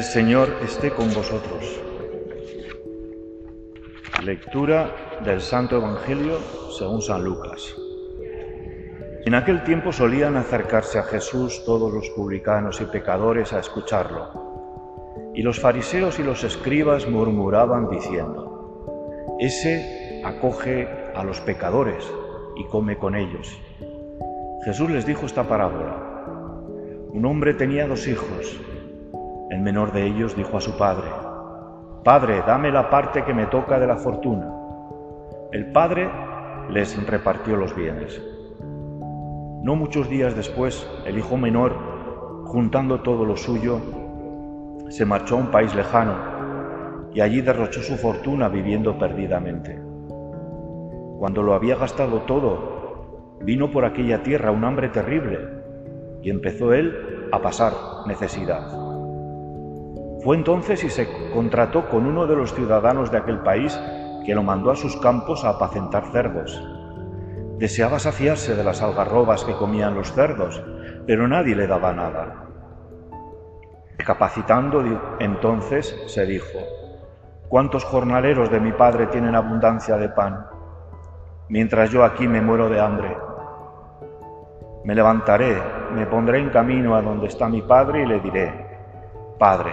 El Señor esté con vosotros. Lectura del Santo Evangelio según San Lucas. En aquel tiempo solían acercarse a Jesús todos los publicanos y pecadores a escucharlo. Y los fariseos y los escribas murmuraban diciendo, Ese acoge a los pecadores y come con ellos. Jesús les dijo esta parábola. Un hombre tenía dos hijos. El menor de ellos dijo a su padre, Padre, dame la parte que me toca de la fortuna. El padre les repartió los bienes. No muchos días después, el hijo menor, juntando todo lo suyo, se marchó a un país lejano y allí derrochó su fortuna viviendo perdidamente. Cuando lo había gastado todo, vino por aquella tierra un hambre terrible y empezó él a pasar necesidad. Fue entonces y se contrató con uno de los ciudadanos de aquel país que lo mandó a sus campos a apacentar cerdos. Deseaba saciarse de las algarrobas que comían los cerdos, pero nadie le daba nada. Capacitando entonces se dijo, ¿cuántos jornaleros de mi padre tienen abundancia de pan, mientras yo aquí me muero de hambre? Me levantaré, me pondré en camino a donde está mi padre y le diré, Padre,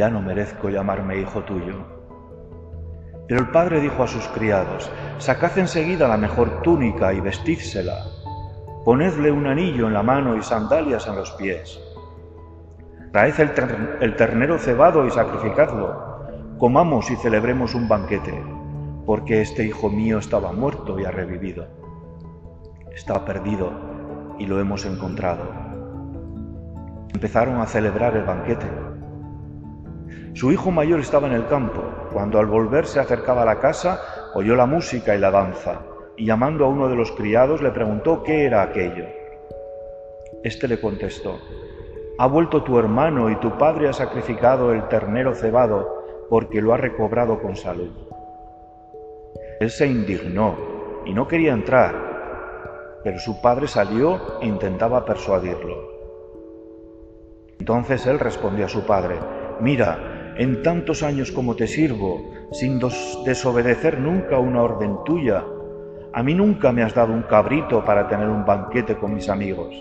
ya no merezco llamarme hijo tuyo. Pero el padre dijo a sus criados, sacad enseguida la mejor túnica y vestídsela, ponedle un anillo en la mano y sandalias en los pies. Traed el, el ternero cebado y sacrificadlo, comamos y celebremos un banquete, porque este hijo mío estaba muerto y ha revivido. Estaba perdido y lo hemos encontrado. Empezaron a celebrar el banquete. Su hijo mayor estaba en el campo. Cuando al volver se acercaba a la casa, oyó la música y la danza, y llamando a uno de los criados le preguntó qué era aquello. Este le contestó, Ha vuelto tu hermano y tu padre ha sacrificado el ternero cebado porque lo ha recobrado con salud. Él se indignó y no quería entrar, pero su padre salió e intentaba persuadirlo. Entonces él respondió a su padre, Mira, en tantos años como te sirvo, sin desobedecer nunca una orden tuya. A mí nunca me has dado un cabrito para tener un banquete con mis amigos.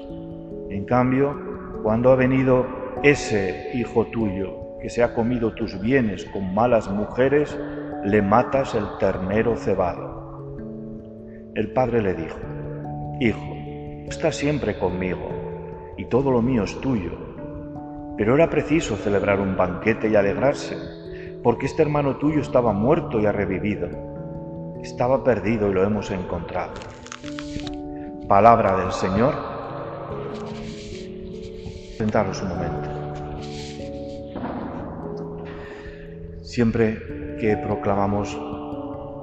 En cambio, cuando ha venido ese hijo tuyo que se ha comido tus bienes con malas mujeres, le matas el ternero cebado. El padre le dijo, Hijo, estás siempre conmigo y todo lo mío es tuyo pero era preciso celebrar un banquete y alegrarse, porque este hermano tuyo estaba muerto y ha revivido. Estaba perdido y lo hemos encontrado. Palabra del Señor. Sentaros un momento. Siempre que proclamamos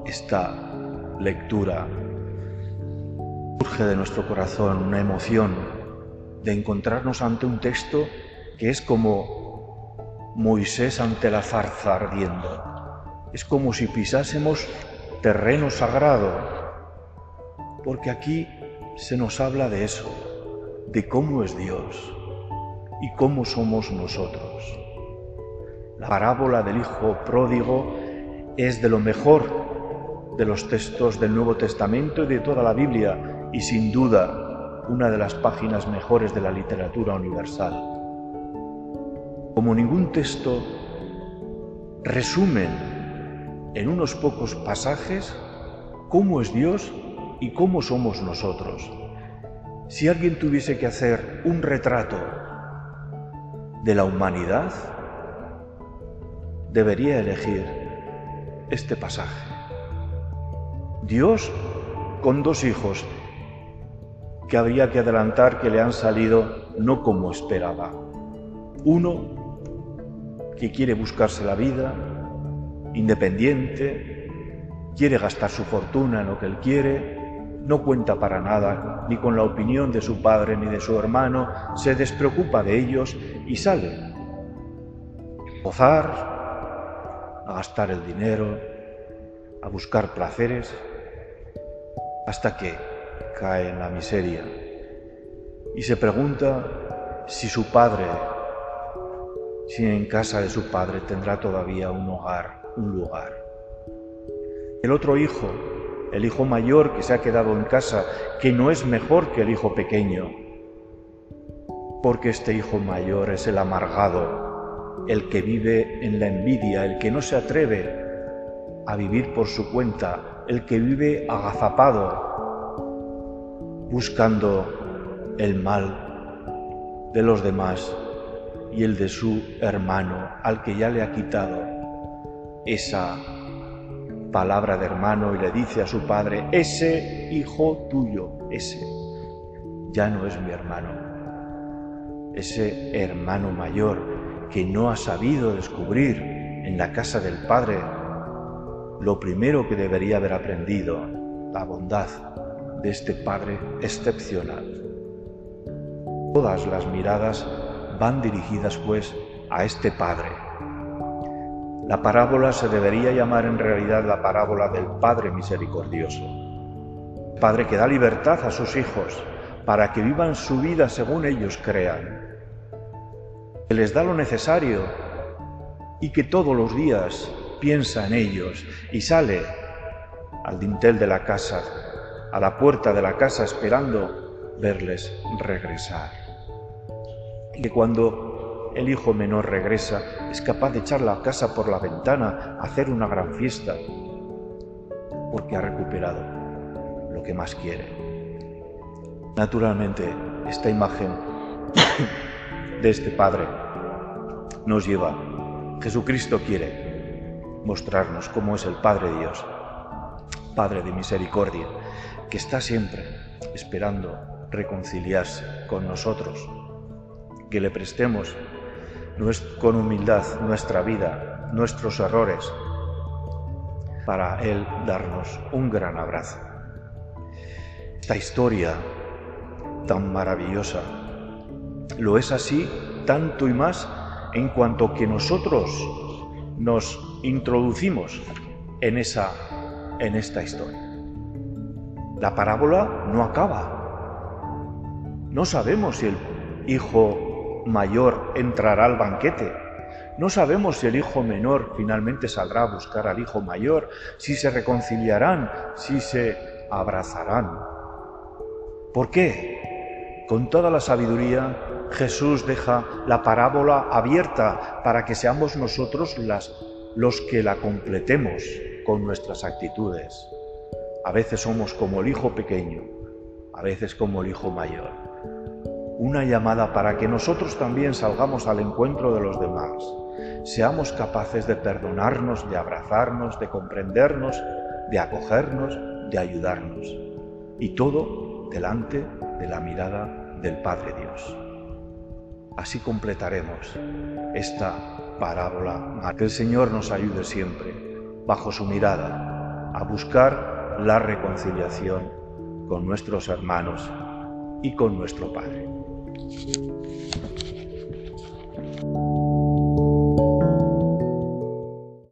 esta lectura, surge de nuestro corazón una emoción de encontrarnos ante un texto que es como Moisés ante la farza ardiendo. Es como si pisásemos terreno sagrado, porque aquí se nos habla de eso, de cómo es Dios y cómo somos nosotros. La parábola del Hijo pródigo es de lo mejor de los textos del Nuevo Testamento y de toda la Biblia y sin duda una de las páginas mejores de la literatura universal como ningún texto, resumen en unos pocos pasajes cómo es Dios y cómo somos nosotros. Si alguien tuviese que hacer un retrato de la humanidad, debería elegir este pasaje. Dios con dos hijos que habría que adelantar que le han salido no como esperaba. Uno que quiere buscarse la vida, independiente, quiere gastar su fortuna en lo que él quiere, no cuenta para nada ni con la opinión de su padre ni de su hermano, se despreocupa de ellos y sale a gozar, a gastar el dinero, a buscar placeres, hasta que cae en la miseria y se pregunta si su padre, si en casa de su padre tendrá todavía un hogar, un lugar. El otro hijo, el hijo mayor que se ha quedado en casa, que no es mejor que el hijo pequeño, porque este hijo mayor es el amargado, el que vive en la envidia, el que no se atreve a vivir por su cuenta, el que vive agazapado, buscando el mal de los demás y el de su hermano, al que ya le ha quitado esa palabra de hermano y le dice a su padre, ese hijo tuyo, ese, ya no es mi hermano, ese hermano mayor que no ha sabido descubrir en la casa del padre lo primero que debería haber aprendido, la bondad de este Padre excepcional. Todas las miradas van dirigidas pues a este Padre. La parábola se debería llamar en realidad la parábola del Padre misericordioso. Padre que da libertad a sus hijos para que vivan su vida según ellos crean. Que les da lo necesario y que todos los días piensa en ellos y sale al dintel de la casa, a la puerta de la casa esperando verles regresar. Y que cuando el hijo menor regresa es capaz de echar la casa por la ventana, hacer una gran fiesta, porque ha recuperado lo que más quiere. Naturalmente, esta imagen de este Padre nos lleva. Jesucristo quiere mostrarnos cómo es el Padre Dios, Padre de misericordia, que está siempre esperando reconciliarse con nosotros, que le prestemos con humildad nuestra vida, nuestros errores, para Él darnos un gran abrazo. Esta historia tan maravillosa lo es así tanto y más en cuanto que nosotros nos introducimos en, esa, en esta historia. La parábola no acaba. No sabemos si el hijo mayor entrará al banquete. No sabemos si el hijo menor finalmente saldrá a buscar al hijo mayor, si se reconciliarán, si se abrazarán. ¿Por qué? Con toda la sabiduría Jesús deja la parábola abierta para que seamos nosotros las, los que la completemos con nuestras actitudes. A veces somos como el hijo pequeño, a veces como el hijo mayor. Una llamada para que nosotros también salgamos al encuentro de los demás, seamos capaces de perdonarnos, de abrazarnos, de comprendernos, de acogernos, de ayudarnos. Y todo delante de la mirada del Padre Dios. Así completaremos esta parábola. Que el Señor nos ayude siempre, bajo su mirada, a buscar la reconciliación con nuestros hermanos y con nuestro Padre. Thank you.